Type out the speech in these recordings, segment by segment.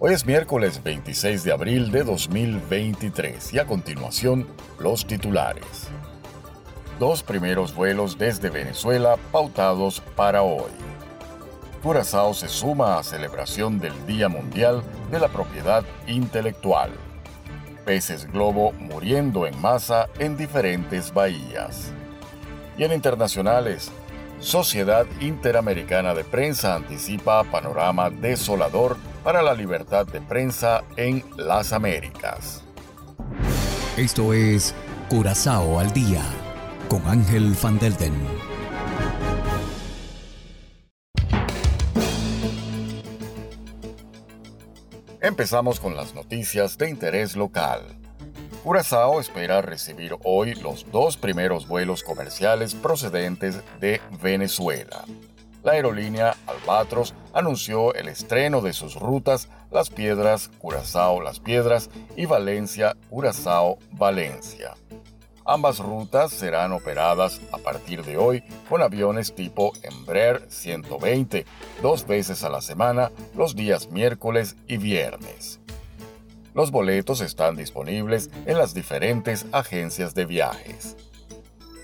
Hoy es miércoles 26 de abril de 2023 y a continuación los titulares. Dos primeros vuelos desde Venezuela pautados para hoy. Curazao se suma a celebración del Día Mundial de la Propiedad Intelectual. Peces globo muriendo en masa en diferentes bahías. Y en internacionales, Sociedad Interamericana de Prensa anticipa panorama desolador para la libertad de prensa en las Américas. Esto es Curazao al Día con Ángel Van Delden. Empezamos con las noticias de interés local. Curazao espera recibir hoy los dos primeros vuelos comerciales procedentes de Venezuela la aerolínea Albatros anunció el estreno de sus rutas Las Piedras, Curazao, Las Piedras y Valencia, Curazao, Valencia. Ambas rutas serán operadas a partir de hoy con aviones tipo Embraer 120, dos veces a la semana, los días miércoles y viernes. Los boletos están disponibles en las diferentes agencias de viajes.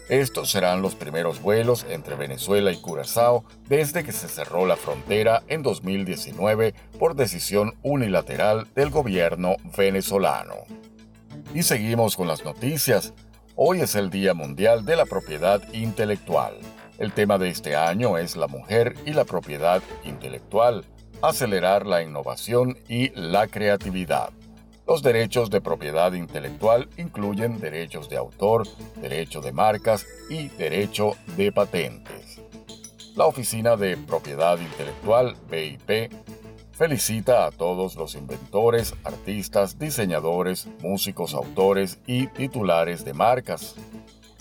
Estos serán los primeros vuelos entre Venezuela y Curazao desde que se cerró la frontera en 2019 por decisión unilateral del gobierno venezolano. Y seguimos con las noticias. Hoy es el Día Mundial de la Propiedad Intelectual. El tema de este año es la mujer y la propiedad intelectual, acelerar la innovación y la creatividad. Los derechos de propiedad intelectual incluyen derechos de autor, derecho de marcas y derecho de patentes. La Oficina de Propiedad Intelectual, BIP, felicita a todos los inventores, artistas, diseñadores, músicos, autores y titulares de marcas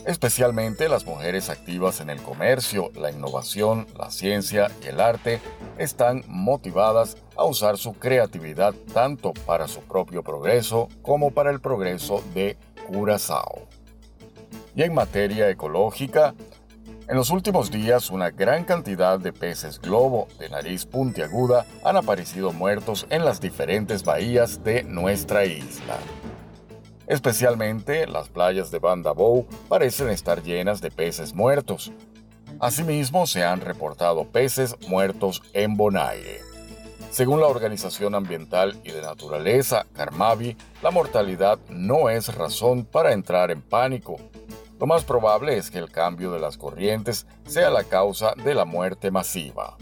Especialmente las mujeres activas en el comercio, la innovación, la ciencia y el arte están motivadas a usar su creatividad tanto para su propio progreso como para el progreso de Curazao. Y en materia ecológica, en los últimos días una gran cantidad de peces globo de nariz puntiaguda han aparecido muertos en las diferentes bahías de nuestra isla. Especialmente las playas de Banda parecen estar llenas de peces muertos. Asimismo, se han reportado peces muertos en Bonaire. Según la Organización Ambiental y de Naturaleza, Carmavi, la mortalidad no es razón para entrar en pánico. Lo más probable es que el cambio de las corrientes sea la causa de la muerte masiva.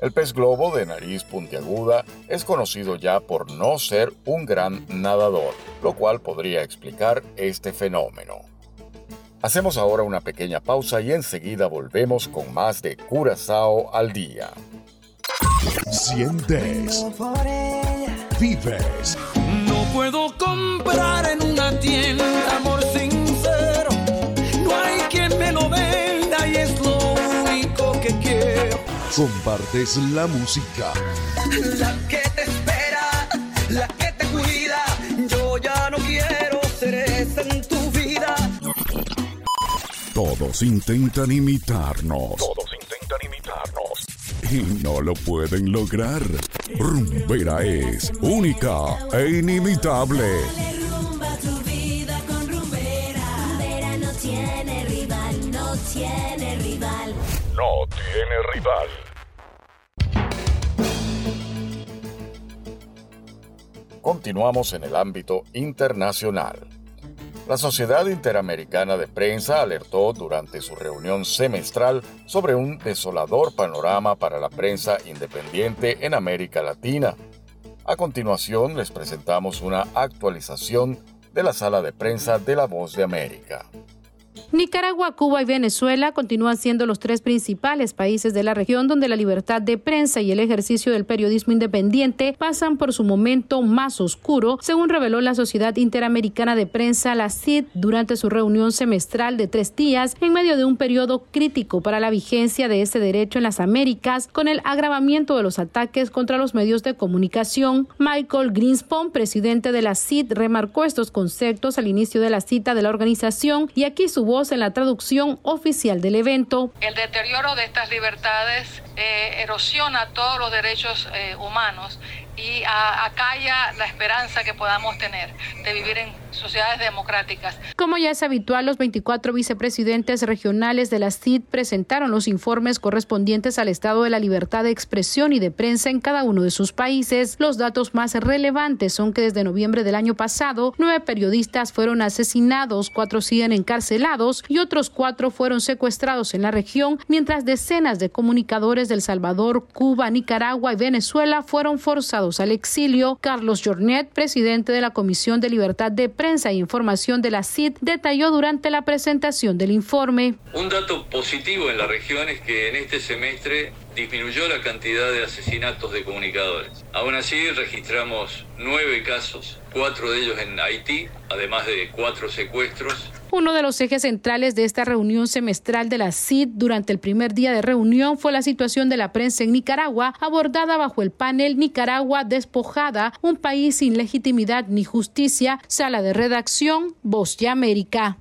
El pez globo de nariz puntiaguda es conocido ya por no ser un gran nadador, lo cual podría explicar este fenómeno. Hacemos ahora una pequeña pausa y enseguida volvemos con más de Curazao al día. Sientes. Vives. No puedo comprar en una tienda compartes la música. La que te espera, la que te cuida. Yo ya no quiero ser esa en tu vida. Todos intentan imitarnos. Todos intentan imitarnos. Y no lo pueden lograr. Rumbera es única e inimitable. Rumba tu vida con Rumbera. Rumbera no tiene rival, no tiene rival. Continuamos en el ámbito internacional. La Sociedad Interamericana de Prensa alertó durante su reunión semestral sobre un desolador panorama para la prensa independiente en América Latina. A continuación les presentamos una actualización de la sala de prensa de La Voz de América. Nicaragua, Cuba y Venezuela continúan siendo los tres principales países de la región donde la libertad de prensa y el ejercicio del periodismo independiente pasan por su momento más oscuro, según reveló la Sociedad Interamericana de Prensa, la CID, durante su reunión semestral de tres días en medio de un periodo crítico para la vigencia de ese derecho en las Américas, con el agravamiento de los ataques contra los medios de comunicación. Michael Greenspan, presidente de la CID, remarcó estos conceptos al inicio de la cita de la organización y aquí su voz en la traducción oficial del evento. El deterioro de estas libertades eh, erosiona todos los derechos eh, humanos y acalla la esperanza que podamos tener de vivir en sociedades democráticas. Como ya es habitual, los 24 vicepresidentes regionales de la CID presentaron los informes correspondientes al estado de la libertad de expresión y de prensa en cada uno de sus países. Los datos más relevantes son que desde noviembre del año pasado, nueve periodistas fueron asesinados, cuatro siguen encarcelados y otros cuatro fueron secuestrados en la región, mientras decenas de comunicadores del Salvador, Cuba, Nicaragua y Venezuela fueron forzados al exilio. Carlos Jornet, presidente de la Comisión de Libertad de Prensa e Información de la CID, detalló durante la presentación del informe. Un dato positivo en la región es que en este semestre disminuyó la cantidad de asesinatos de comunicadores. Aún así, registramos nueve casos, cuatro de ellos en Haití, además de cuatro secuestros. Uno de los ejes centrales de esta reunión semestral de la CID durante el primer día de reunión fue la situación de la prensa en Nicaragua, abordada bajo el panel Nicaragua despojada, un país sin legitimidad ni justicia, sala de redacción, Voz de América.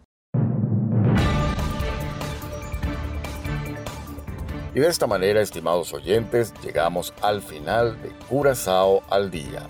Y de esta manera, estimados oyentes, llegamos al final de Curazao al Día.